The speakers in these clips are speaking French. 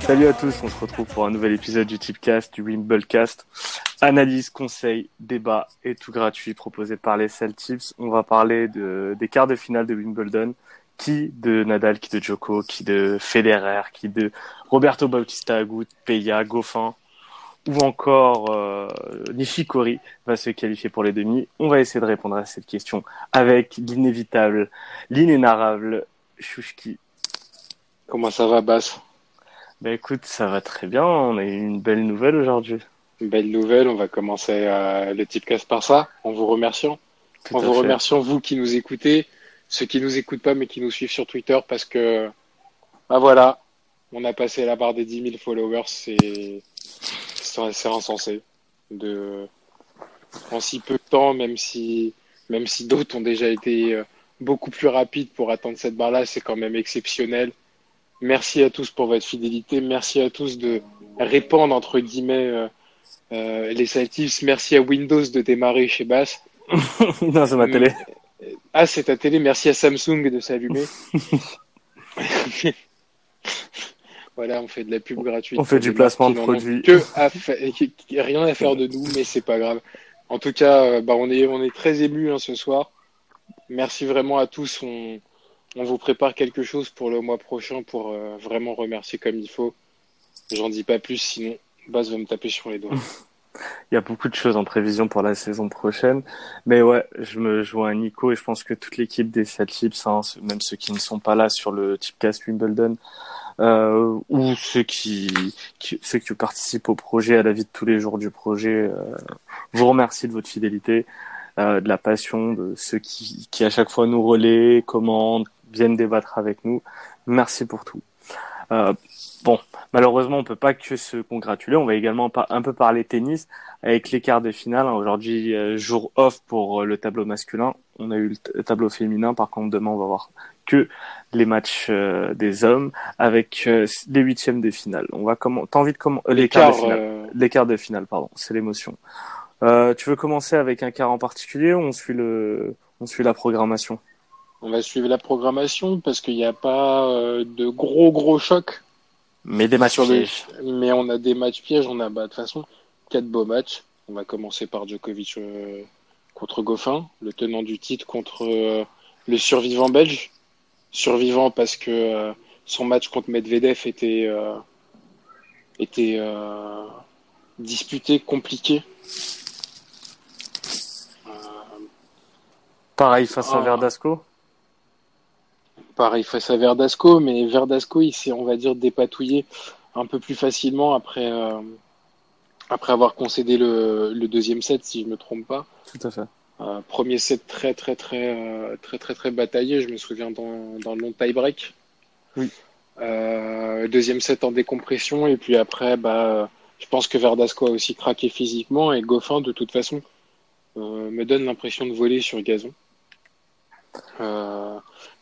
Salut à tous, on se retrouve pour un nouvel épisode du Tipcast, du Wimbledcast. Analyse, conseils, débat et tout gratuit proposé par les Celtics. On va parler de, des quarts de finale de Wimbledon. Qui de Nadal, qui de Djoko, qui de Federer, qui de Roberto Bautista Agut, Peya, Goffin ou encore euh, Nishikori va se qualifier pour les demi. On va essayer de répondre à cette question avec l'inévitable, l'inénarrable Shushki. Comment ça va, Bass Bah écoute, ça va très bien. On a eu une belle nouvelle aujourd'hui. Une belle nouvelle. On va commencer euh, le Tipcast par ça, en vous remerciant. Tout en vous fait. remerciant, vous qui nous écoutez, ceux qui nous écoutent pas mais qui nous suivent sur Twitter, parce que, bah voilà, on a passé la barre des 10 000 followers. C'est c'est insensé. De, en si peu de temps, même si, même si d'autres ont déjà été euh, beaucoup plus rapides pour atteindre cette barre-là, c'est quand même exceptionnel. Merci à tous pour votre fidélité. Merci à tous de répandre, entre guillemets, euh, euh, les Celtics. Merci à Windows de démarrer chez Bass. non, c'est ma télé. Ah, c'est ta télé. Merci à Samsung de s'allumer. voilà, on fait de la pub gratuite. On fait du placement de produits. Que à fa- rien à faire de nous, mais c'est pas grave. En tout cas, euh, bah, on est, on est très émus hein, ce soir. Merci vraiment à tous. On, on vous prépare quelque chose pour le mois prochain pour euh, vraiment remercier comme il faut. J'en dis pas plus, sinon Baz va me taper sur les doigts. Il y a beaucoup de choses en prévision pour la saison prochaine. Mais ouais, je me joins à Nico et je pense que toute l'équipe des Celtics, hein, ceux- même ceux qui ne sont pas là sur le Tipcast Wimbledon, euh, ou ceux qui, ceux qui participent au projet, à la vie de tous les jours du projet, euh, vous remercie de votre fidélité, euh, de la passion, de ceux qui, qui à chaque fois nous relaient, commandent, viennent débattre avec nous. Merci pour tout. Euh, bon, malheureusement, on peut pas que se congratuler. On va également un peu parler tennis avec les quarts de finale. Aujourd'hui, euh, jour off pour le tableau masculin. On a eu le tableau féminin. Par contre, demain, on va voir que les matchs euh, des hommes avec euh, les huitièmes de finale. On va comment T'as envie de comment euh, les quarts de L'écart, finale Les quarts de finale, pardon. C'est l'émotion. Tu veux commencer avec un quart en particulier ou on suit le on suit la programmation? On va suivre la programmation parce qu'il n'y a pas de gros gros chocs. Mais des matchs pièges. Mais on a des matchs pièges, on a bah, de toute façon quatre beaux matchs. On va commencer par Djokovic contre Goffin, le tenant du titre contre euh, le survivant belge. Survivant parce que euh, son match contre Medvedev était, euh, était disputé, compliqué. Pareil face à Oh. Verdasco. Pareil face à Verdasco, mais Verdasco, il s'est, on va dire, dépatouillé un peu plus facilement après, après avoir concédé le, le deuxième set, si je me trompe pas. Tout à fait. Euh, premier set très, très, très, euh, très, très, très bataillé. Je me souviens dans, dans le long tie-break. Oui. Euh, deuxième set en décompression, et puis après, bah, je pense que Verdasco a aussi craqué physiquement, et Goffin, de toute façon, euh, me donne l'impression de voler sur gazon.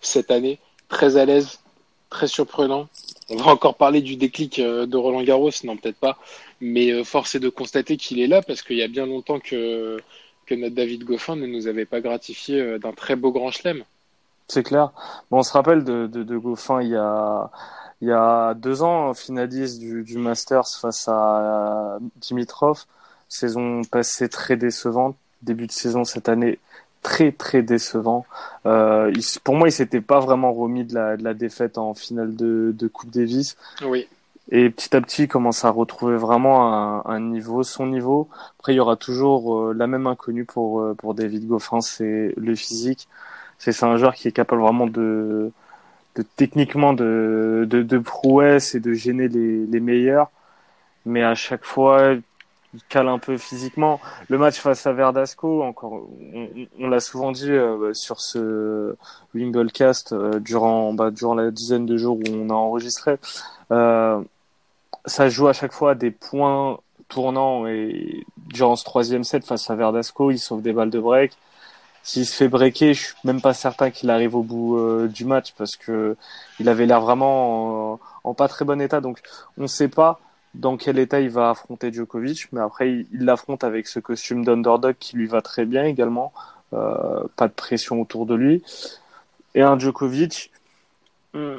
Cette année, très à l'aise, très surprenant. On va encore parler du déclic euh, de Roland Garros, non peut-être pas, mais euh, force est de constater qu'il est là parce qu'il y a bien longtemps que, notre David Goffin ne nous avait pas gratifié euh, d'un très beau grand chelem. C'est clair. On se rappelle de, Goffin il y a, il deux ans, finaliste du Masters face à Dimitrov. Saison passée très décevante. Début de saison cette année très très décevant. Euh, il, pour moi, il s'était pas vraiment remis de la, de la défaite en finale de, de Coupe Davis. Oui, Et petit à petit, il commence à retrouver vraiment un, un niveau, son niveau. Après, il y aura toujours euh, la même inconnue pour, euh, pour David Goffin, c'est le physique. C'est c'est un joueur qui est capable vraiment de, de techniquement de, de, de prouesse et de gêner les, les meilleurs. Mais à chaque fois, il cale un peu physiquement. Le match face à Verdasco, encore, on, l'a souvent dit euh, sur ce Wimblecast euh, durant, bah, durant la dizaine de jours où on a enregistré. Euh, ça joue à chaque fois des points tournants et durant ce troisième set face à Verdasco, il sauve des balles de break. S'il se fait breaker, je suis même pas certain qu'il arrive au bout euh, du match parce que il avait l'air vraiment en, en, pas très bon état. Donc on ne sait pas dans quel état il va affronter Djokovic, mais après il l'affronte avec ce costume d'underdog qui lui va très bien également, euh, pas de pression autour de lui, et un Djokovic hmm,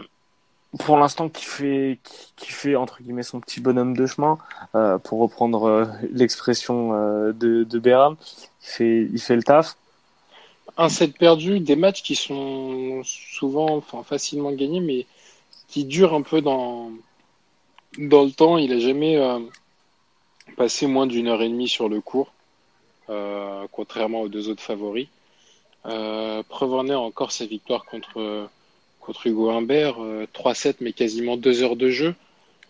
pour l'instant qui fait qui, fait entre guillemets son petit bonhomme de chemin, euh, pour reprendre euh, l'expression de, de Béram, il fait il fait le taf. Un set perdu, des matchs qui sont souvent, facilement gagnés, mais qui durent un peu dans dans le temps, il a jamais euh, passé moins d'une heure et demie sur le cours, euh, contrairement aux deux autres favoris. Euh, encore sa victoire contre, contre Hugo Humbert, 3-7 mais quasiment deux heures de jeu.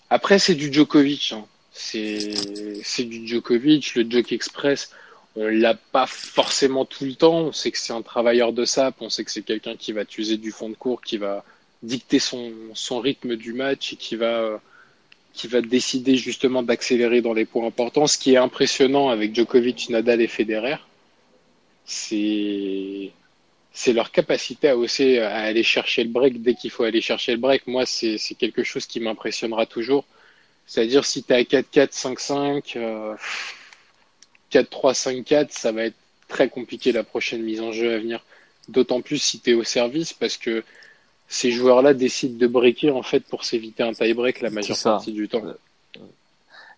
Après, c'est du Djokovic. Hein. C'est du Djokovic, le Joke Express. On l'a pas forcément tout le temps. On sait que c'est un travailleur de sap. On sait que c'est quelqu'un qui va t'user du fond de cours, qui va dicter son rythme du match et qui va qui va décider justement d'accélérer dans les points importants. Ce qui est impressionnant avec Djokovic, Nadal et Federer, c'est leur capacité à à aller chercher le break dès qu'il faut aller chercher le break. Moi, c'est quelque chose qui m'impressionnera toujours. C'est-à-dire si tu es à 4-4, 5-5, euh, 4-3, 5-4, ça va être très compliqué la prochaine mise en jeu à venir. D'autant plus si tu es au service parce que ces joueurs-là décident de breaker en fait pour s'éviter un tie-break la majeure partie du temps.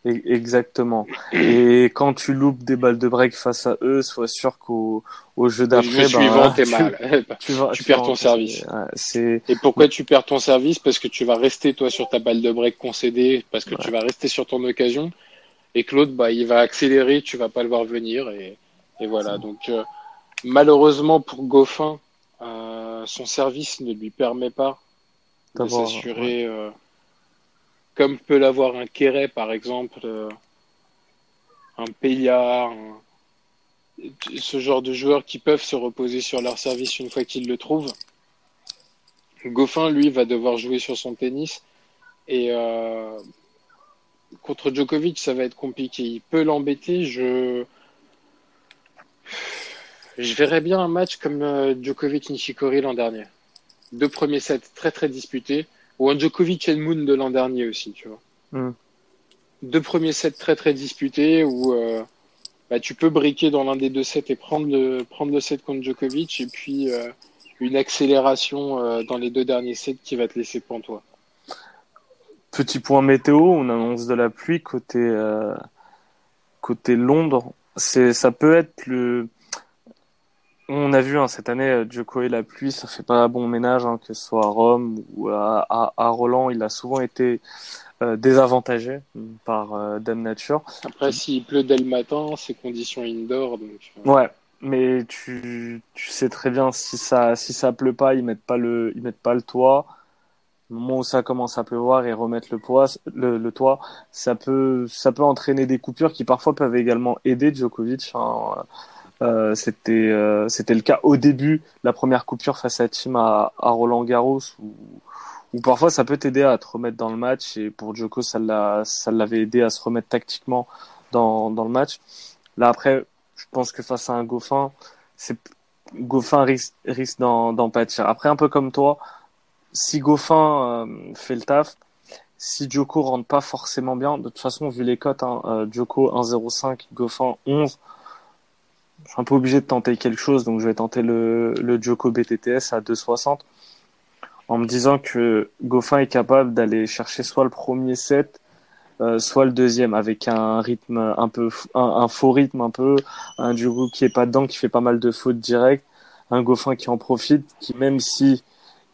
Exactement. Et quand tu loupes des balles de break face à eux, sois sûr qu'au au jeu d'après, ben, tu, tu, perds ton service. Et pourquoi tu perds ton service? Parce que tu vas rester toi sur ta balle de break concédée, parce que tu vas rester sur ton occasion, et l'autre, bah, il va accélérer, tu vas pas le voir venir, et, et voilà. Donc euh, malheureusement pour Goffin, euh, son service ne lui permet pas de s'assurer, euh, comme peut l'avoir un Kéré par exemple, euh, un Payard, ce genre de joueurs qui peuvent se reposer sur leur service une fois qu'ils le trouvent. Goffin, lui, va devoir jouer sur son tennis et contre Djokovic, ça va être compliqué. Il peut l'embêter. Je je verrais bien un match comme euh, Djokovic-Nishikori l'an dernier. Deux premiers sets très très disputés. Ou un Djokovic Moon de l'an dernier aussi, tu vois. Hmm. Deux premiers sets très très disputés où euh, bah, tu peux briquer dans l'un des deux sets et prendre le, prendre le set contre Djokovic et puis euh, une accélération dans les deux derniers sets qui va te laisser pantois. Petit point météo, on annonce de la pluie côté, côté Londres. C'est, ça peut être le, on a vu hein, cette année, Djoko et la pluie, ça fait pas bon ménage, hein, que ce soit à Rome ou à, à, Roland, il a souvent été euh, désavantagé par euh, Dame Nature. Après, s'il pleut dès le matin, c'est conditions indoor. Donc... Euh. Ouais, mais tu, tu sais très bien si ça si ça pleut pas, ils mettent pas le ils mettent pas le toit. Au moment où ça commence à pleuvoir et remettre le, poids, le, le, toit, ça peut ça peut entraîner des coupures qui parfois peuvent également aider Djokovic. Hein, euh, c'était euh, c'était le cas au début, la première coupure face à Tim à, Roland Garros où, parfois ça peut t'aider à te remettre dans le match et pour Djoko ça l'a ça l'avait aidé à se remettre tactiquement dans dans le match. Là après, je pense que face à un Goffin, c'est Goffin risque risque d'en pâtir. Après un peu comme toi, si Goffin euh, fait le taf, si Djoko rentre pas forcément bien, de toute façon vu les cotes, hein, Djoko 1,05, Goffin 11 je suis un peu obligé de tenter quelque chose, donc je vais tenter le, le Joko BTTS à 2,60 en me disant que Goffin est capable d'aller chercher soit le premier set, euh, soit le deuxième, avec un rythme un peu, un, faux rythme un peu, un Djoko qui est pas dedans, qui fait pas mal de fautes directes, un Goffin qui en profite, qui même si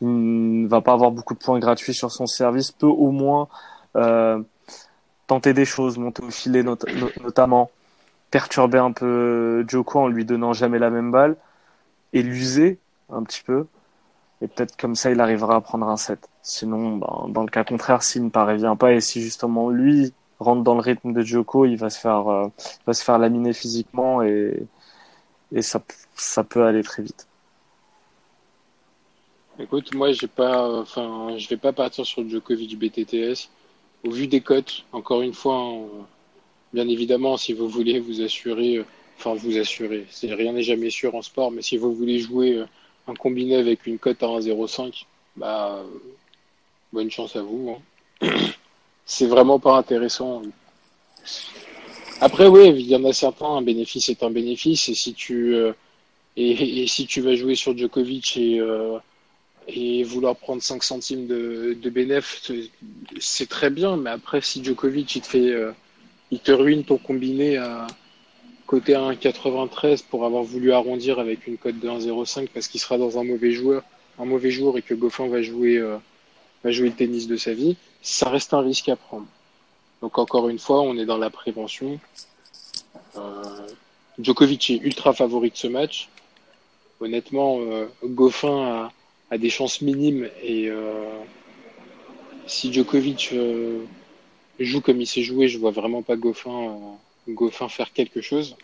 il ne va pas avoir beaucoup de points gratuits sur son service, peut au moins euh, tenter des choses, monter au filet notamment perturber un peu Joko en lui donnant jamais la même balle et l'user un petit peu. Et peut-être comme ça, il arrivera à prendre un set. Sinon, ben, dans le cas contraire, s'il ne parvient pas et si justement lui rentre dans le rythme de Djoko, il va se faire, euh, laminer physiquement et, et ça, ça peut aller très vite. Écoute, moi, j'ai pas, vais pas partir sur Djokovic BTTS. Au vu des cotes, encore une fois, bien évidemment, si vous voulez vous assurer, enfin, vous assurer, rien n'est jamais sûr en sport, mais si vous voulez jouer un combiné avec une cote à 1,05, bah, bonne chance à vous. Hein. C'est vraiment pas intéressant. Après, oui, il y en a certains, un bénéfice est un bénéfice, et si tu, euh, et, si tu vas jouer sur Djokovic et, euh, vouloir prendre 5 centimes de, de c'est très bien, mais après, si Djokovic, il te fait, euh, il te ruine ton combiné à côté 1,93 pour avoir voulu arrondir avec une cote de 1,05 parce qu'il sera dans un mauvais joueur, un mauvais jour et que Goffin va jouer, euh, va jouer le tennis de sa vie, ça reste un risque à prendre. Donc encore une fois, on est dans la prévention. Euh, Djokovic est ultra favori de ce match. Honnêtement, euh, Goffin a, a, des chances minimes et euh, si Djokovic joue comme il s'est joué, je vois vraiment pas Goffin, euh, Goffin faire quelque chose.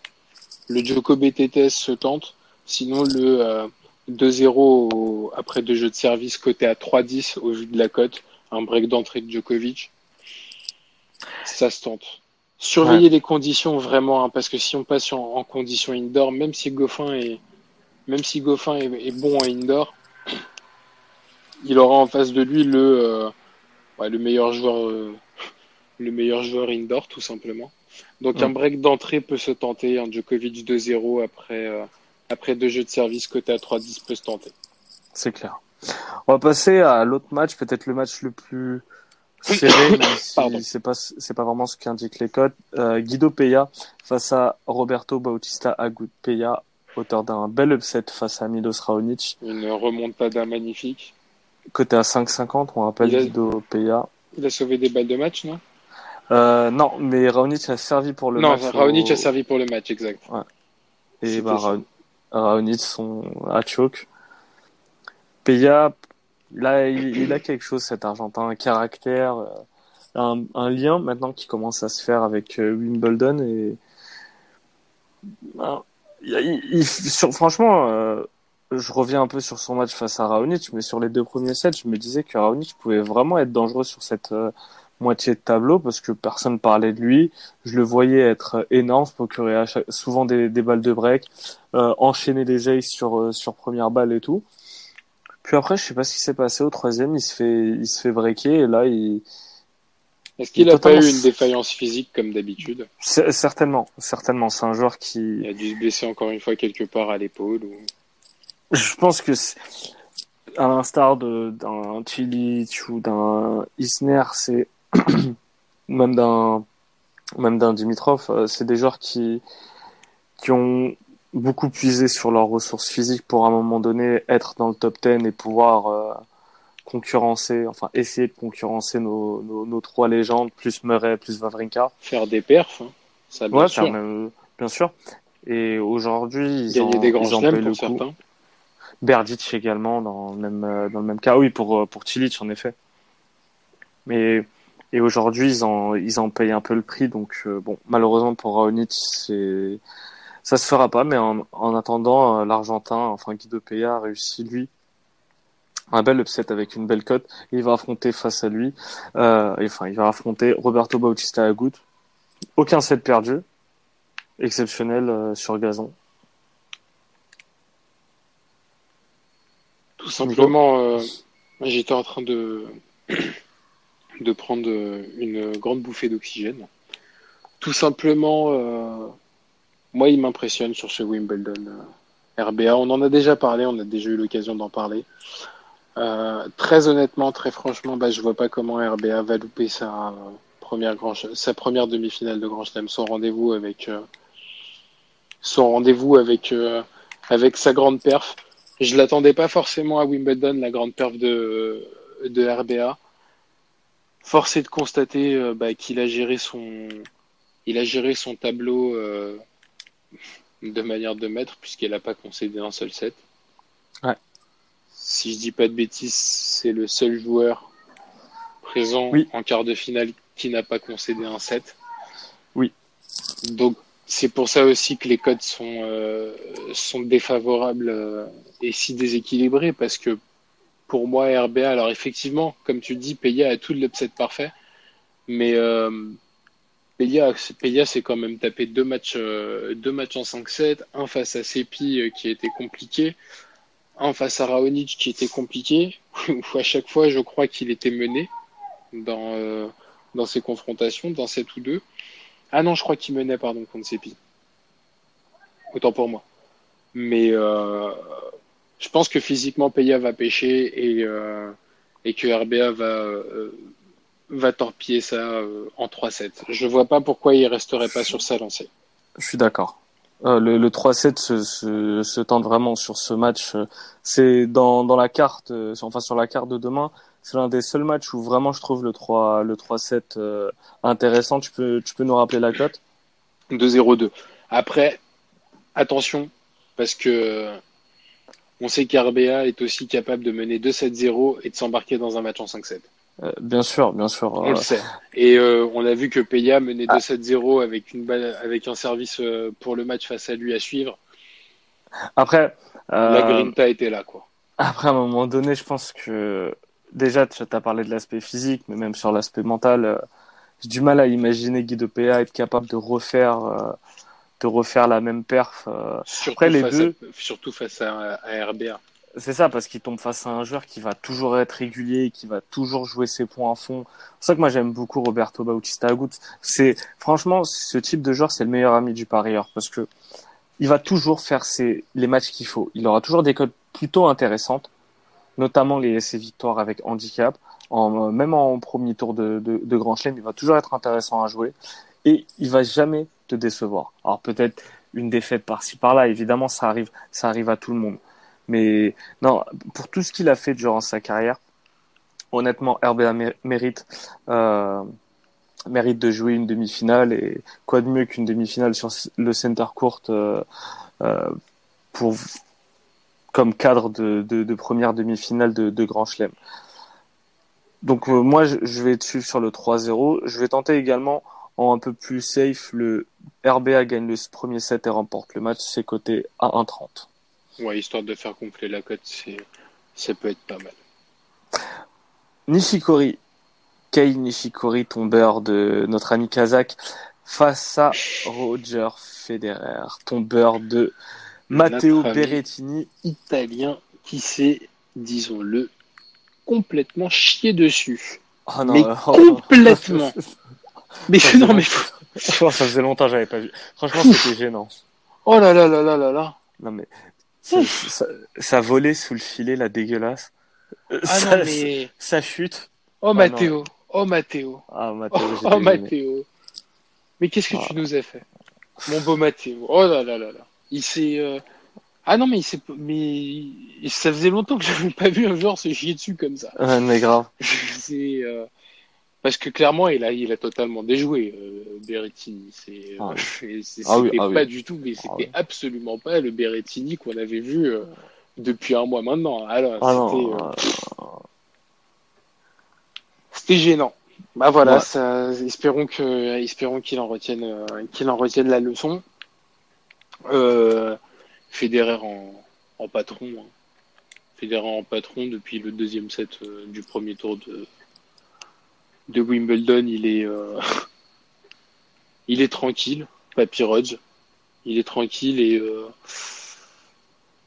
Le Djoko BTTS se tente. Sinon, le 2-0 après deux jeux de service coté à 3-10 au vu de la cote, un break d'entrée de Djokovic, ça se tente. Surveillez ouais. les conditions vraiment, hein, parce que si on passe en, en conditions indoor, même si Goffin est, même si Goffin est, est, bon en indoor, il aura en face de lui le, euh, ouais, le meilleur joueur, euh, le meilleur joueur indoor tout simplement. Donc mmh. un break d'entrée peut se tenter, un Djokovic 2-0 après, euh, après deux jeux de service côté à 3-10 peut se tenter. C'est clair. On va passer à l'autre match, peut-être le match le plus serré, même si c'est pas c'est pas vraiment ce qu'indiquent les codes. Euh, Guido Peya face à Roberto Bautista Agut Peya, auteur d'un bel upset face à Milos Raonic. Une remontada magnifique. Côté à 5,50, on rappelle a... Guido Peya. Il a sauvé des balles de match, non? Euh, Non, mais Raonic a servi pour le non, match. Non, Raonic au... a servi pour le match, exact. Ouais. Et bah, Raonic, Raonic son à choke. Peya, là, il, il, a quelque chose, cet Argentin, un caractère, euh, un, un, lien maintenant qui commence à se faire avec euh, Wimbledon et ben, il, il, sur, franchement, euh, je reviens un peu sur son match face à Raonic, mais sur les deux premiers sets, je me disais que Raonic pouvait vraiment être dangereux sur cette euh, moitié de tableau parce que personne parlait de lui. Je le voyais être énorme, se procurer chaque, souvent des, des, balles de break, euh, enchaîner des aces sur sur première balle et tout. Puis après, je sais pas ce qui s'est passé au troisième, il se fait, il se fait breaker et là, il. Est-ce qu'il a totalement... pas eu une défaillance physique comme d'habitude? Certainement, certainement. C'est un joueur qui. Il a dû se blesser encore une fois quelque part à l'épaule. Ou... Je pense que, à l'instar d'un Chilich ou d'un Isner, c'est même d'un même d'un Dimitrov, euh, c'est des joueurs qui qui ont beaucoup puisé sur leurs ressources physiques pour à un moment donné être dans le top 10 et pouvoir euh, concurrencer, enfin essayer de concurrencer nos, nos, nos, trois légendes, plus Murray, plus Vavrinka. Faire des perfs, hein. ça bien ouais, sûr. Même, bien sûr. Et aujourd'hui, ils Gagner ont, des grands ils ont payé le coup. certains. Berdic également dans le même euh, dans le même cas. Oui, pour euh, pour Cilic en effet. Mais et aujourd'hui, ils en ils en payent un peu le prix. Donc euh, bon, malheureusement pour Raonic, c'est ça se fera pas, mais en, en attendant, euh, l'Argentin, enfin Guido Peya, a réussi lui un bel upset avec une belle cote. Il va affronter face à lui, euh, enfin il va affronter Roberto Bautista Agut. Aucun set perdu, exceptionnel sur gazon. Tout simplement, j'étais en train de de prendre une grande bouffée d'oxygène. Tout simplement euh, moi, il m'impressionne sur ce Wimbledon euh, RBA. On en a déjà parlé, on a déjà eu l'occasion d'en parler. Euh, très honnêtement, très franchement, bah, je vois pas comment RBA va louper sa première demi-finale de Grand Chelem, son rendez-vous avec euh, son rendez-vous avec euh, sa grande perf. Je l'attendais pas forcément à Wimbledon, la grande perf de RBA. Force est de constater euh, bah, qu'il a géré son il a géré son tableau euh, de manière de mettre puisqu'elle n'a pas concédé un seul set. Ouais. Si je dis pas de bêtises, c'est le seul joueur présent oui. en quart de finale qui n'a pas concédé un set. Oui. Donc c'est pour ça aussi que les codes sont euh, sont défavorables et si déséquilibrés parce que pour moi RBA alors effectivement comme tu dis Paya a tout l'upset parfait mais euh, Paya s'est quand même tapé deux matchs euh, deux matchs en 5-7 un face à Sepi euh, qui était compliqué un face à Raonic qui était compliqué où à chaque fois je crois qu'il était mené dans euh, dans ces confrontations dans 7 ou 2 ah non, je crois qu'il menait, pardon, contre Sepi. Autant pour moi. Mais euh, je pense que physiquement, Peya va pêcher et, euh, et que RBA va, euh, va torpiller ça euh, en 3-7. Je vois pas pourquoi il resterait pas sur sa lancée. Je suis d'accord. Euh, le, le 3-7 se, se, se tente vraiment sur ce match. C'est dans, dans la carte, enfin sur la carte de demain, c'est l'un des seuls matchs où vraiment je trouve le 3 le 3-7 euh, intéressant. Tu peux tu peux nous rappeler la cote? 2-0-2. Après, attention, parce que on sait qu'RBA est aussi capable de mener 2-7-0 et de s'embarquer dans un match en 5-7. Euh, Bien sûr, bien sûr. On euh, le sait. Et euh, on a vu que Peya menait 2-7-0 avec une balle, avec un service pour le match face à lui à suivre. Après, La Grinta était là, quoi. après à un moment donné, je pense que déjà tu as parlé de l'aspect physique, mais même sur l'aspect mental, j'ai du mal à imaginer Guy de PA être capable de refaire de refaire la même perf. euh, Surtout, Après, les face, deux- à, surtout face à, à RBA. C'est ça, parce qu'il tombe face à un joueur qui va toujours être régulier, qui va toujours jouer ses points à fond. C'est ça que moi j'aime beaucoup Roberto Bautista Agut. C'est franchement ce type de joueur, c'est le meilleur ami du parieur parce que il va toujours faire ses les matchs qu'il faut. Il aura toujours des codes plutôt intéressantes, notamment les ses victoires avec handicap. En, même en premier tour de, de, de Grand Chelem, il va toujours être intéressant à jouer et il va jamais te décevoir. Alors peut-être une défaite par-ci par-là, évidemment ça arrive, ça arrive à tout le monde. Mais non, pour tout ce qu'il a fait durant sa carrière, honnêtement, RBA mé- mérite euh, mérite de jouer une demi-finale et quoi de mieux qu'une demi-finale sur le center court euh, euh, pour comme cadre de, première demi-finale de, Grand Chelem. Donc moi, je, je vais te suivre sur le 3-0. Je vais tenter également en un peu plus safe le RBA gagne le premier set et remporte le match. C'est coté à 1,30. Ouais, histoire de faire gonfler la cote, c'est, ça peut être pas mal. Nishikori, Kei Nishikori, tombeur de notre ami kazakh, face à Roger Federer, tombeur de Matteo. Berrettini. Italien qui s'est, disons-le, complètement chié dessus. Oh non, Mais oh. complètement. Mais Ça non, mais Oh, ça faisait longtemps que j'avais pas vu. Franchement, c'était gênant. oh là là là là là là. Non mais ça, ça volait sous le filet, la dégueulasse. Ah ça, non mais ça chute. oh. Mathéo, oh Mathéo, Ah, Matteo, oh, j'étais oh, gêné. Mathéo. Mais qu'est-ce que Ah. tu nous as fait, mon beau Mathéo? Oh là là là là. Il s'est euh, ah non mais il s'est mais ça faisait longtemps que j'avais pas vu un joueur se chier dessus comme ça. Ouais, mais grave. c'est euh, parce que clairement il a il a totalement déjoué euh, Berrettini c'est Ah euh, oui. c'est- c'était Ah oui, ah oui. pas du tout mais c'était Ah absolument pas le Berrettini qu'on avait vu euh, depuis un mois maintenant alors Ah c'était euh, euh, gênant bah voilà Ouais. ça espérons que espérons qu'il en retienne euh, qu'il en retienne la leçon euh, Federer en, en patron hein. Federer en patron depuis le deuxième set du premier tour de de Wimbledon, il est euh, il est tranquille, Papy Rodge. Il est tranquille et euh,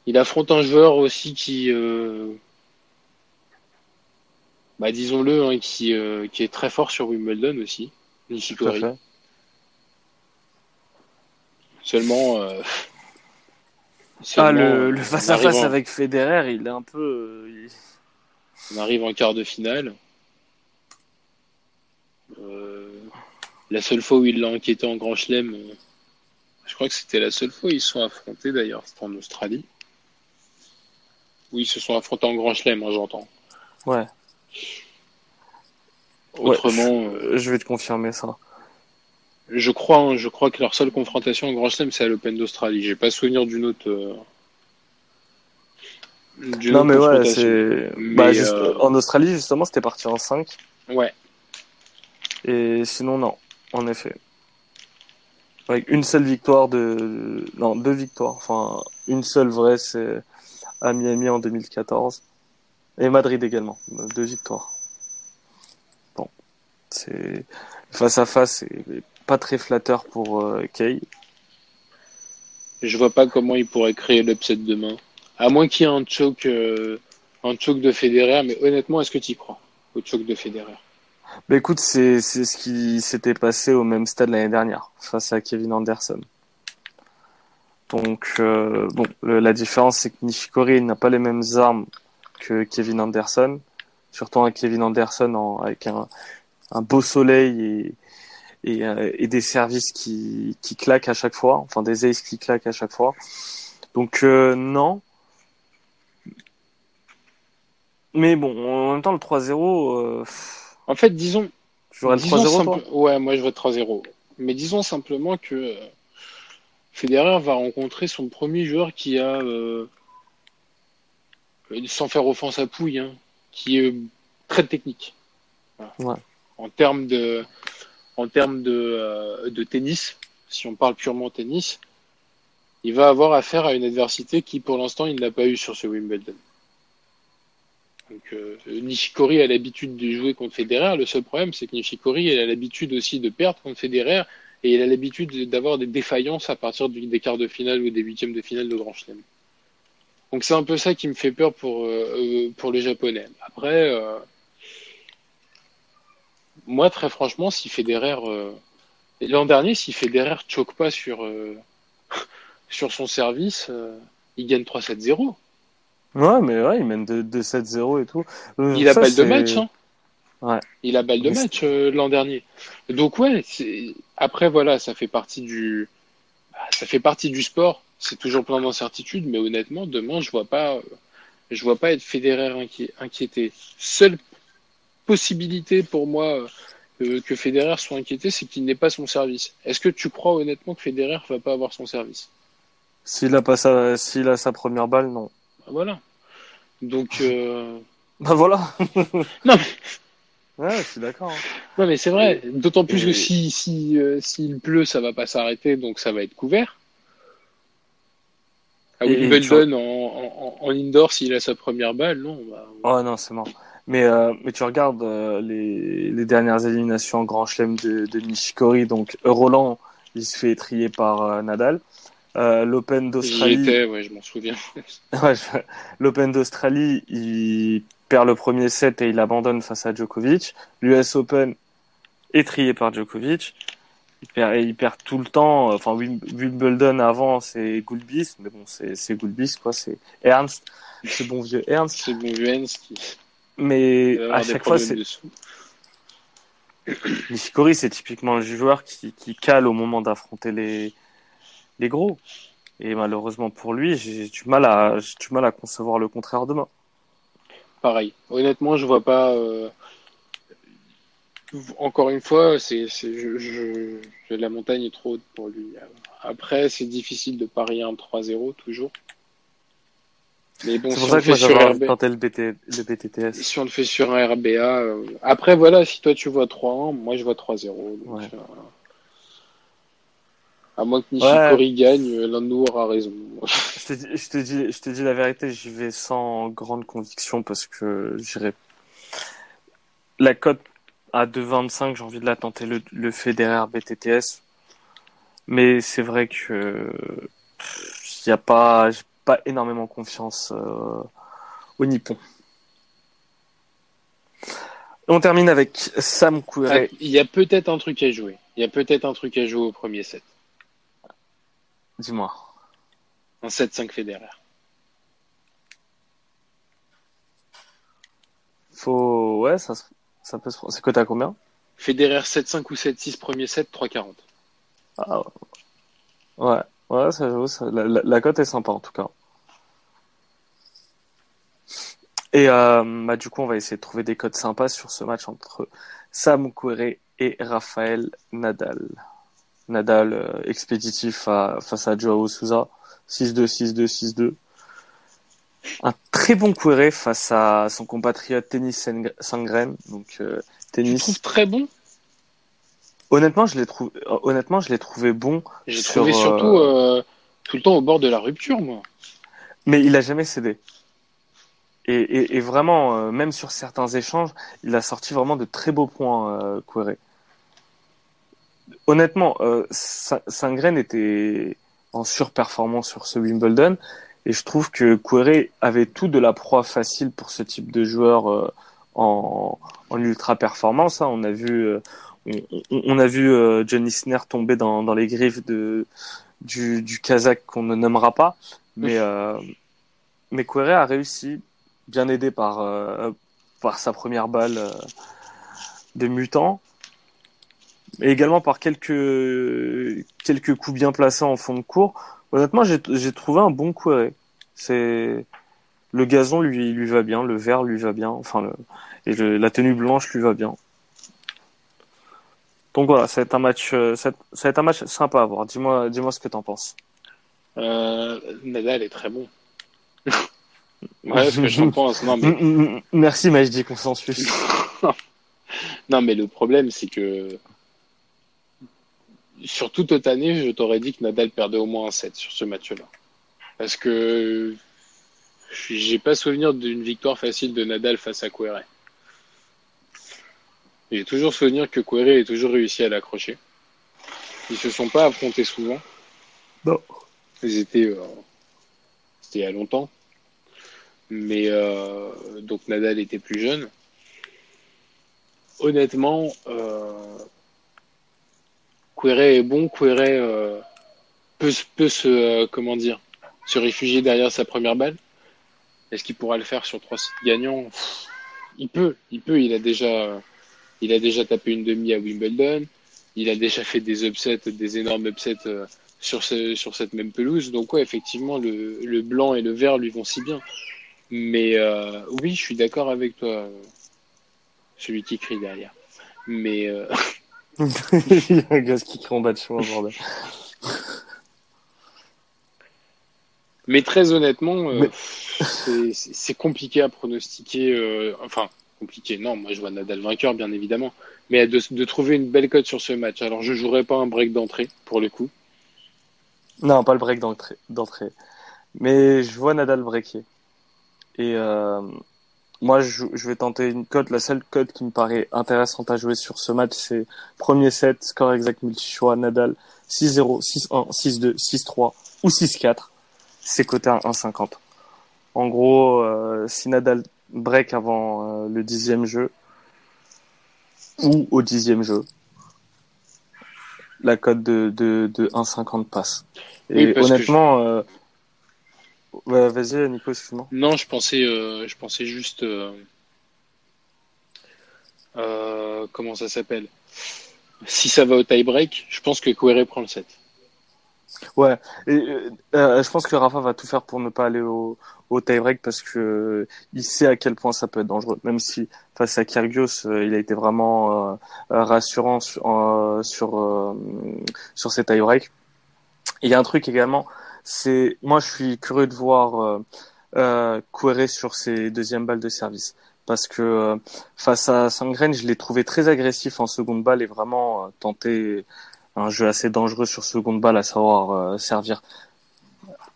il affronte un joueur aussi qui euh, bah disons-le hein, qui euh, qui est très fort sur Wimbledon aussi, Nishikori. Seulement euh, Ah, seulement, le, face à arrive face en- avec Federer, il est un peu. euh, il- On arrive en quart de finale. Euh, la seule fois où il l'a enquêté en Grand Chelem, euh, je crois que c'était la seule fois où ils se sont affrontés d'ailleurs, c'était en Australie. Oui, ils se sont affrontés en Grand Chelem, hein, j'entends. Ouais. Autrement, euh, Je vais te confirmer ça. je crois, hein, je crois que leur seule confrontation en Grand Chelem, c'est à l'Open d'Australie. J'ai pas souvenir d'une autre. euh, Non autre mais ouais, c'est. Bah, euh, En Australie, justement, c'était parti en 5. Ouais. Et sinon, non, en effet. Avec une seule victoire de, non, deux victoires. Enfin, une seule vraie, c'est à Miami en 2014. Et Madrid également. Deux victoires. Bon. C'est, face à face, c'est pas très flatteur pour euh, Kay. Je vois pas comment il pourrait créer l'upset demain. À moins qu'il y ait un choke, euh, un choke de Federer, mais honnêtement, est-ce que tu y crois au choke de Federer? Bah écoute, c'est ce qui s'était passé au même stade l'année dernière face à Kevin Anderson. Donc euh, bon, la différence c'est que Nishikori n'a pas les mêmes armes que Kevin Anderson, surtout un Kevin Anderson avec un, un beau soleil et euh, et des services qui qui claquent à chaque fois, enfin des aces qui claquent à chaque fois. Donc euh, non. Mais bon, en même temps le 3-0 euh, En fait, disons, j'aurais le disons 3-0 toi. simple- Ouais, moi je vote 3-0. Mais disons simplement que euh, Federer va rencontrer son premier joueur qui a, euh, euh, sans faire offense à Pouille, hein, qui est très technique. Voilà. Ouais. En termes de, en termes de, euh, de tennis, si on parle purement tennis, il va avoir affaire à une adversité qui, pour l'instant, il n'a pas eu sur ce Wimbledon. Donc, euh, Nishikori a l'habitude de jouer contre Federer. Le seul problème, c'est que Nishikori a l'habitude aussi de perdre contre Federer et il a l'habitude d'avoir des défaillances à partir des quarts de finale ou des huitièmes de finale de Grand Chelem. Donc c'est un peu ça qui me fait peur pour euh, euh, pour les Japonais. Après, moi très franchement, si Federer l'an dernier, si Federer choque pas sur sur son service, il gagne 3-7-0. Ouais, mais ouais, il mène 2-7-0 et tout. Euh, Il a ça, balle de match, hein. Ouais. Il a balle de match euh, l'an dernier. Donc ouais, après voilà, ça fait partie du, bah, ça fait partie du sport. C'est toujours plein d'incertitudes, mais honnêtement, demain, je vois pas, euh, je vois pas être Federer inquiété. Seule possibilité pour moi euh, que Federer soit inquiété, c'est qu'il n'ait pas son service. Est-ce que tu crois honnêtement que Federer va pas avoir son service? S'il a pas sa, s'il a sa première balle, non. Bah, Voilà. Donc euh, Bah voilà. Non. Ouais, je suis d'accord. hein. Ouais, mais c'est vrai. D'autant plus que si si euh, s'il pleut, ça va pas s'arrêter, donc ça va être couvert. À et Wimbledon en, en, en indoor, s'il a sa première balle, non. Bah, Oh non, c'est mort. Mais, euh, mais tu regardes euh, les, les dernières éliminations en Grand Chelem de, de Nishikori, donc Roland, il se fait étrier par euh, Nadal. Euh, L'Open d'Australie, ouais, je m'en souviens. Ouais, je- l'Open d'Australie, il perd le premier set et il abandonne face à Djokovic. L'US Open, étrié par Djokovic. Il perd, il perd tout le temps. Enfin, Wim- Wimbledon avant, c'est Gulbis, mais bon, c'est, Gulbis, quoi. C'est Ernst, ce bon vieux Ernst. C'est bon Juens qui Mais à chaque fois, c'est. Nishikori, c'est typiquement le joueur qui, qui cale au moment d'affronter les, les gros. Et malheureusement pour lui, j'ai du mal à, j'ai du mal à concevoir le contraire demain. Pareil. Honnêtement, je vois pas. euh, Encore une fois, c'est, je, je, la montagne est trop haute pour lui. Après, c'est difficile de parier un 3-0 toujours. Mais bon, C'est si pour on ça le que fait sur j'avais RB, tenté le, BT, le BTTS. si on le fait sur un RBA, euh, après voilà, si toi tu vois 3-1, moi je vois 3-0. donc, Ouais. euh, À moins que Nishikori gagne, euh, l'un de nous aura raison. Je te, dis, je, te dis, je te dis la vérité, j'y vais sans grande conviction parce que j'irai. La cote à 2,25, j'ai envie de la tenter le, le Federer BTTS. Mais c'est vrai que il a pas, j'ai pas énormément confiance euh, au Nippon. On termine avec Sam Querrey. Il y a peut-être un truc à jouer. Il y a peut-être un truc à jouer au premier set. Dis-moi. Un 7-5 Federer. Faut, ouais, ça, ça peut se. C'est coté à combien? Federer 7-5 ou 7-6 premier set, 3-40. Ah, ouais, ouais, ça joue. Ça, la, la, la cote est sympa en tout cas. Et euh, bah, du coup, on va essayer de trouver des cotes sympas sur ce match entre Sam Querrey et Rafael Nadal. Nadal euh, expéditif à- face à Joao Souza, 6-2, 6-2, 6-2. Un très bon Querrey face à son compatriote Tennis Sengren, donc euh, tennis. très bon? Honnêtement, je l'ai trouvé, honnêtement, je l'ai trouvé bon. J'ai sur, trouvé euh, surtout euh, tout le temps au bord de la rupture, moi. Mais il a jamais cédé. Et, et, et vraiment, euh, même sur certains échanges, il a sorti vraiment de très beaux points, euh, Querrey. Honnêtement, euh, Sangren était en surperformance sur ce Wimbledon, et je trouve que Querrey avait tout de la proie facile pour ce type de joueur euh, en, en ultra performance. hein. On a vu, euh, on, a vu euh, Johnny Sinner tomber dans, dans les griffes de du, du Kazakh qu'on ne nommera pas, mais euh, mais a réussi, bien aidé par euh, par sa première balle de mutant, et également par quelques quelques coups bien placés en fond de cours. Honnêtement, j'ai trouvé un bon Querrey. C'est le gazon lui lui va bien, le vert lui va bien, enfin le et le- la tenue blanche lui va bien. Donc voilà, ça va être un match, euh, ça va être- un match sympa à voir. Dis-moi, dis-moi ce que t'en penses. Euh, Nadal est très bon. ouais, ce que j'en pense. Non, mais. Merci, Majdi Consensus. non, mais le problème, c'est que sur toute autre année, je t'aurais dit que Nadal perdait au moins un set sur ce match-là. Parce que j'ai pas souvenir d'une victoire facile de Nadal face à Querrey. J'ai toujours souvenir que Querrey a toujours réussi à l'accrocher. Ils se sont pas affrontés souvent. Non. Ils étaient, euh, c'était il y a longtemps. Mais euh, donc Nadal était plus jeune. Honnêtement, euh, Querrey est bon. Querrey euh, peut, se- peut se, euh, comment dire, se réfugier derrière sa première balle. Est-ce qu'il pourra le faire sur trois sets gagnants? Il peut, il peut. Il a déjà, il a déjà tapé une demi à Wimbledon. Il a déjà fait des upsets, des énormes upsets euh, sur, ce, sur cette même pelouse. Donc ouais, effectivement, le, le blanc et le vert lui vont si bien. Mais euh, oui, je suis d'accord avec toi, euh, celui qui crie derrière. Mais euh, Il y a un gars qui crie en bas de chemin, bordel. Mais très honnêtement, euh, Mais- c'est- compliqué à pronostiquer. euh, enfin, compliqué. Non, moi je vois Nadal vainqueur, bien évidemment. Mais de, de trouver une belle cote sur ce match. Alors, je jouerai pas un break d'entrée pour le coup. Non, pas le break d'entrée. d'entrée. Mais je vois Nadal breaker. Et euh, moi, je, je vais tenter une cote. La seule cote qui me paraît intéressante à jouer sur ce match, c'est premier set, score exact multi-choix, Nadal 6-0, 6-1, 6-2, 6-3 ou 6-4. C'est coté à 1,50. En gros, euh, si Nadal break avant euh, le dixième jeu ou au dixième jeu, la cote de, de, de 1,50 passe. Et Oui, honnêtement, euh, ouais, vas-y Nico, excuse-moi. Non, je pensais, euh, je pensais juste. euh, euh, comment ça s'appelle? Si ça va au tie-break, je pense que Querrey prend le set. Ouais, et, euh, je pense que Rafa va tout faire pour ne pas aller au, au tie-break parce que il sait à quel point ça peut être dangereux. Même si face à Kyrgios, il a été vraiment euh, rassurant sur sur, sur ces tie-breaks. Il y a un truc également, c'est moi je suis curieux de voir euh, euh, sur ses deuxièmes balles de service parce que euh, face à Sangren, je l'ai trouvé très agressif en seconde balle et vraiment euh, tenté un jeu assez dangereux sur seconde balle, à savoir euh, servir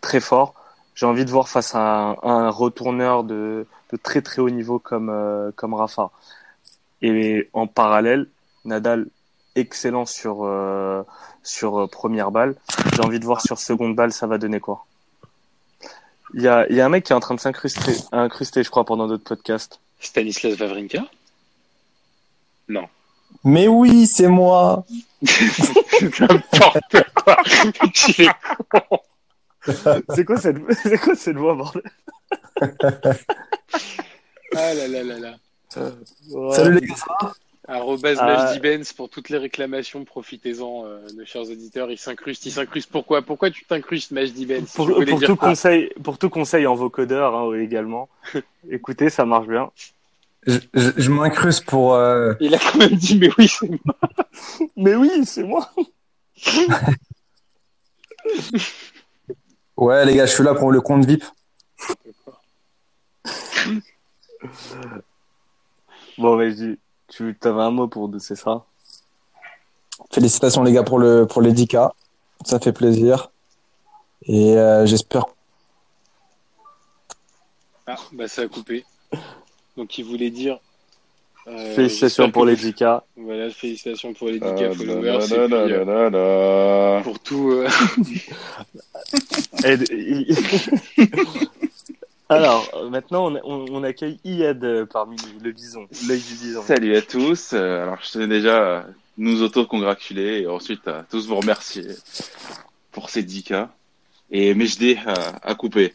très fort. J'ai envie de voir face à un, un retourneur de, de très très haut niveau comme euh, comme Rafa. Et en parallèle, Nadal excellent sur euh, sur euh, première balle. J'ai envie de voir sur seconde balle, ça va donner quoi. Il y a il y a un mec qui est en train de s'incruster incruster, je crois, pendant d'autres podcasts. Stanislas Wawrinka? Non. Mais oui, c'est moi. N'importe quoi. C'est quoi cette c'est quoi cette voix bordel? Ah là là là là. Ouais. Salut les gars. Arrobas Ah. Majdi-Benz pour toutes les réclamations, profitez-en, euh, nos chers auditeurs. Il s'incruste, il s'incruste. Pourquoi Pourquoi tu t'incrustes, Pour, Tu voulais pour tout conseil, pour tout conseil en vocodeur hein, également. Écoutez, ça marche bien. Je, je, je m'incruste pour. euh, Il a quand même dit, mais oui, c'est moi. Mais oui, c'est moi. Ouais, les gars, je suis là pour le compte VIP. Bon, vas-y. Tu avais un mot pour c'est ça? Félicitations les gars pour le pour les 10K. Ça fait plaisir. Et euh, j'espère. Ah, bah ça a coupé. Donc il voulait dire. euh, Félicitations pour que les vous- 10K. Voilà, félicitations pour les 10K Euh, followers. da, et da, puis, da, euh, da, da. pour tout. euh, Et- Alors, maintenant, on, on- on accueille Iad euh, parmi nous, le bison, l'œil du bison. Salut à tous. Euh, Alors, je tenais déjà à nous auto-congratuler et ensuite à tous vous remercier pour ces 10K. Et Mejdi a, a coupé.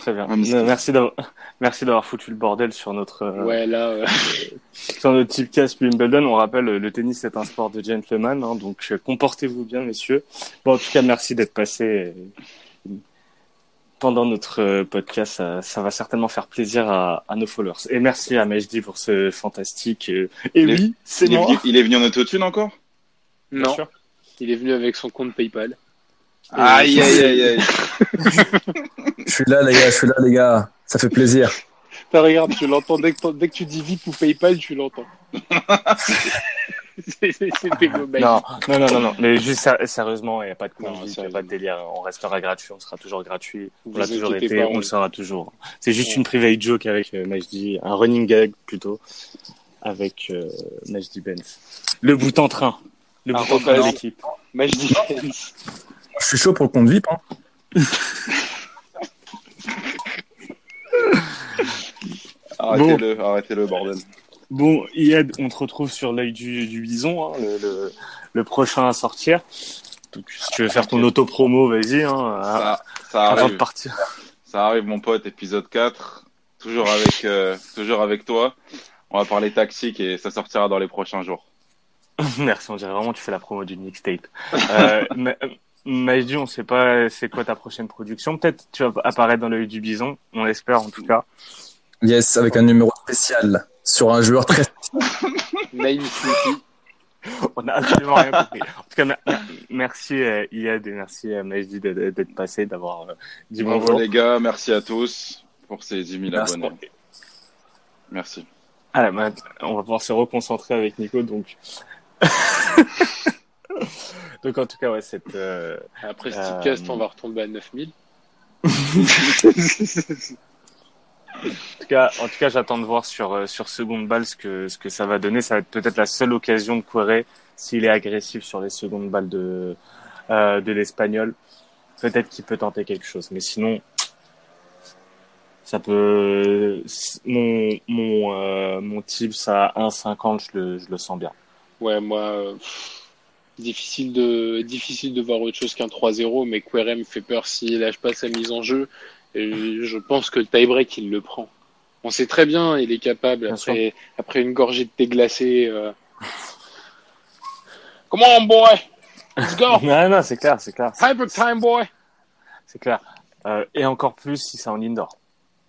Très bien. Euh, Merci d'avoir, merci d'avoir foutu le bordel sur notre, euh, Ouais, là. euh, sur notre typecast Wimbledon. On rappelle, le tennis est un sport de gentleman, hein, donc comportez-vous bien, messieurs. Bon, en tout cas, merci d'être passé pendant notre euh, podcast. Ça, ça va certainement faire plaisir à, à nos followers. Et merci à Mejdi pour ce fantastique. euh, Et Il est- oui, c'est Il venu, il est venu en autotune encore? Bien Non, sûr. il est venu avec son compte PayPal. Aïe, aïe, aïe, aïe. Je suis là les gars, je suis là les gars. Ça fait plaisir. Putain, regarde, tu l'entends dès, dès que tu dis VIP ou PayPal, tu l'entends. C'est-. Non, non, non, non. Mais juste sé- sérieusement, il n'y a pas de conduite, il n'y a pas de délire. On restera gratuit, on sera toujours gratuit. Vous On l'a toujours été, pas, on le sera toujours. C'est juste Ouais. une private joke avec euh, Majdi, un running gag plutôt, avec euh, Majdi Benz. Le bout en train. Le bout en train de l'équipe. Je dis. Je suis chaud pour le compte VIP. Hein. Arrêtez-le, arrêtez-le, bordel. Bon, Ied, on te retrouve sur l'œil du, du bison, hein, le, le, le prochain à sortir. Donc, si tu veux faire ton auto-promo, vas-y, hein, Ça, ça avant de arrive, partir. ça arrive, mon pote, épisode 4. Toujours avec, euh, toujours avec toi. On va parler tactique et ça sortira dans les prochains jours. Merci, on dirait vraiment que tu fais la promo d'une mixtape. Euh, Ma- Majdi, on sait pas c'est quoi ta prochaine production. Peut-être tu vas apparaître dans l'œil du bison, on l'espère en tout cas. Yes, avec un numéro spécial sur un joueur très. On n'a absolument rien compris. En tout cas, mer- mer- merci euh, Iad et merci euh, Majdi d'être passé, d'avoir euh, dit Bravo bonjour. les gars, merci à tous pour ces 10 000 Merci. abonnés. Merci. Ah, bah, on va pouvoir se reconcentrer avec Nico, donc. donc en tout cas, ouais, cette. euh, Après ce Euh, podcast, on va retomber à 9000. En tout cas, en tout cas, j'attends de voir sur euh, sur seconde balle ce que ce que ça va donner. Ça va être peut-être la seule occasion de Querrey s'il est agressif sur les secondes balles de euh, de l'espagnol. Peut-être qu'il peut tenter quelque chose, mais sinon, ça peut. Mon mon euh, mon tips à 1,50, je le je le sens bien. Ouais, moi, difficile de difficile de voir autre chose qu'un 3-0, mais Querem me fait peur s'il lâche pas sa mise en jeu. Et je pense que le tie-break, il le prend. On sait très bien, il est capable, Bien après, après une gorgée de thé glacé. Euh... Come on, boy! Let's go! non, non, c'est clair, c'est clair, Hyper time, boy! c'est clair. Euh, et encore plus si c'est en indoor.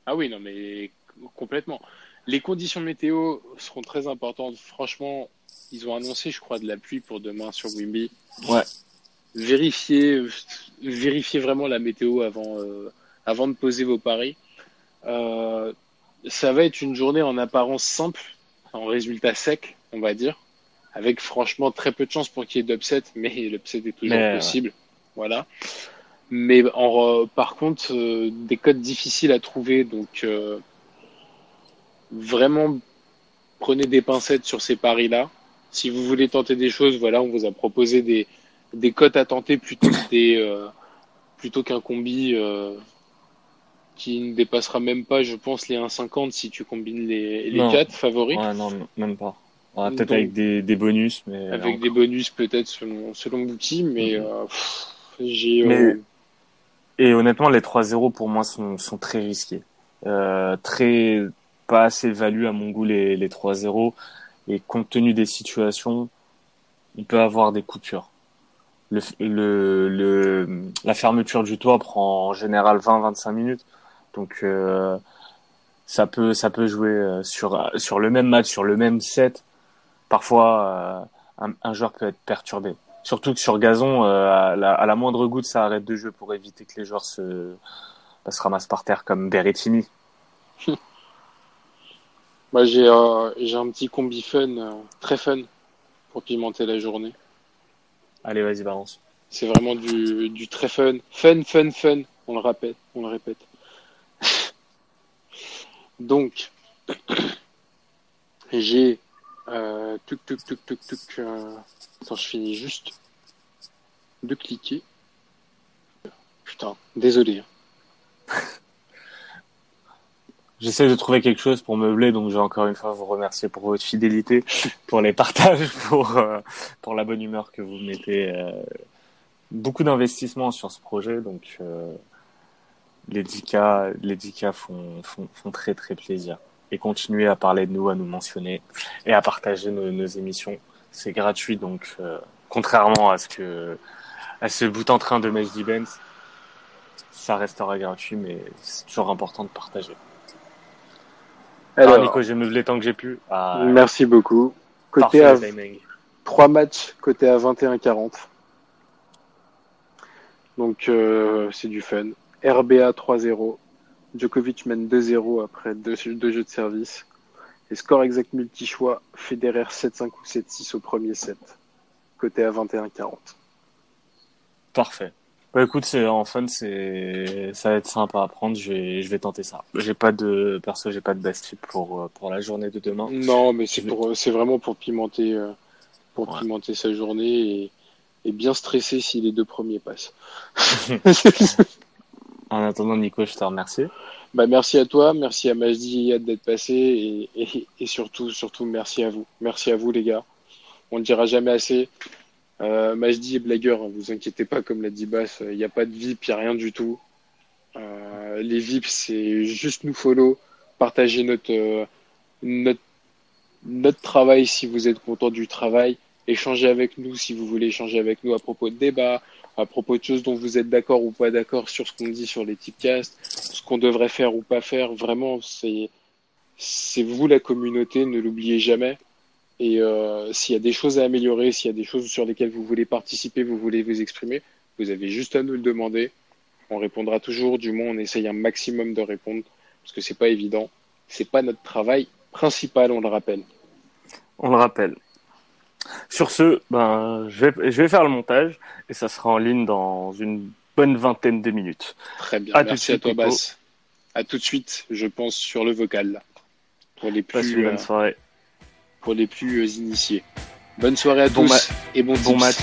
Ah oui, non, mais complètement. Les conditions météo seront très importantes. Franchement, ils ont annoncé, je crois, de la pluie pour demain sur Wimby. Ouais. Vérifiez, vérifiez vraiment la météo avant, euh, avant de poser vos paris. Euh, ça va être une journée en apparence simple, en résultat sec, on va dire, avec franchement très peu de chances pour qu'il y ait d'upset, mais l'upset est toujours Mais, ouais. possible. Voilà. Mais en, par contre, euh, des codes difficiles à trouver, donc euh, vraiment prenez des pincettes sur ces paris-là. Si vous voulez tenter des choses, voilà, on vous a proposé des, des cotes à tenter plutôt que des, euh, plutôt qu'un combi euh, qui ne dépassera même pas, je pense, les 1,50 si tu combines les, les Non. 4 favoris. Ouais, non, même pas. Ouais, peut-être avec des, des bonus, mais. Avec des bonus peut-être selon, selon Bookie, mais euh, Mais- Et honnêtement, les 3-0 pour moi sont, sont très risqués. Euh, très pas assez value à mon goût les, les 3-0. Et compte tenu des situations, on peut avoir des coupures. Le, le, le, la fermeture du toit prend en général 20-25 minutes. Donc euh, ça peut ça peut jouer euh, sur sur le même match, sur le même set. Parfois, euh, un, un joueur peut être perturbé. Surtout que sur gazon, à, la, à la moindre goutte, ça arrête de jeu pour éviter que les joueurs se, bah, se ramassent par terre comme Berrettini. Moi, j'ai euh, un petit combi fun, euh, très fun, pour pimenter la journée. Allez, vas-y, balance. C'est vraiment du, du très fun. Fun, fun, fun. On le répète, on le répète. Donc, j'ai euh, tuc, tuc, tuc, tuc, tuc. euh, Attends, je finis juste de cliquer. Putain, désolé. hein. J'essaie de trouver quelque chose pour meubler, donc je vais encore une fois vous remercier pour votre fidélité, pour les partages, pour, euh, pour la bonne humeur que vous mettez. euh, beaucoup d'investissements sur ce projet, donc les 10K, les 10K font, font, font très très plaisir. Et continuez à parler de nous, à nous mentionner et à partager nos, nos émissions. C'est gratuit, donc euh, contrairement à ce que à ce bout en train de Majdi Benz, ça restera gratuit, mais c'est toujours important de partager. Alors, Alors, Nico, j'ai meublé tant que j'ai pu. Ah, merci beaucoup. Côté à timing. 3 matchs, côté à 21-40. Donc, euh, c'est du fun. RBA 3-0. Djokovic mène 2-0 après deux, deux jeux de service. Et score exact multi-choix, Federer 7-5 ou 7-6 au premier set. Côté à 21-40. Parfait. Bah écoute, c'est en fun, c'est ça va être sympa à prendre. Je vais, je vais tenter ça. J'ai pas de perso, j'ai pas de best tip pour euh, pour la journée de demain. Non, mais c'est vais- pour, c'est vraiment pour pimenter, euh, pour Ouais. pimenter sa journée et, et bien stresser si les deux premiers passent. En attendant, Nico, je te remercie. Bah, merci à toi, merci à Majdi et d'être passé et, et, et surtout, surtout, merci à vous. Merci à vous, les gars. On ne dira jamais assez. Euh, Majdi est blagueur, hein, vous inquiétez pas, comme l'a dit Bass, il n'y a pas de VIP, il n'y a rien du tout. Euh, les VIP, c'est juste nous follow, partager notre, euh, notre, notre travail si vous êtes content du travail, échanger avec nous si vous voulez échanger avec nous à propos de débats, à propos de choses dont vous êtes d'accord ou pas d'accord sur ce qu'on dit sur les tipcasts ce qu'on devrait faire ou pas faire. Vraiment, c'est c'est vous la communauté, ne l'oubliez jamais. Et euh, s'il y a des choses à améliorer, s'il y a des choses sur lesquelles vous voulez participer, vous voulez vous exprimer, vous avez juste à nous le demander. On répondra toujours, du moins on essaye un maximum de répondre, parce que c'est pas évident. C'est pas notre travail principal, on le rappelle. On le rappelle. Sur ce, ben je vais je vais faire le montage et ça sera en ligne dans une bonne vingtaine de minutes. Très bien. À tout de Merci à toi. Bass. À tout de suite, je pense, sur le vocal. Pour les Passe une plus, bonne euh, soirée. pour les plus euh, initiés. Bonne soirée à Bon tous et bon, Bon match.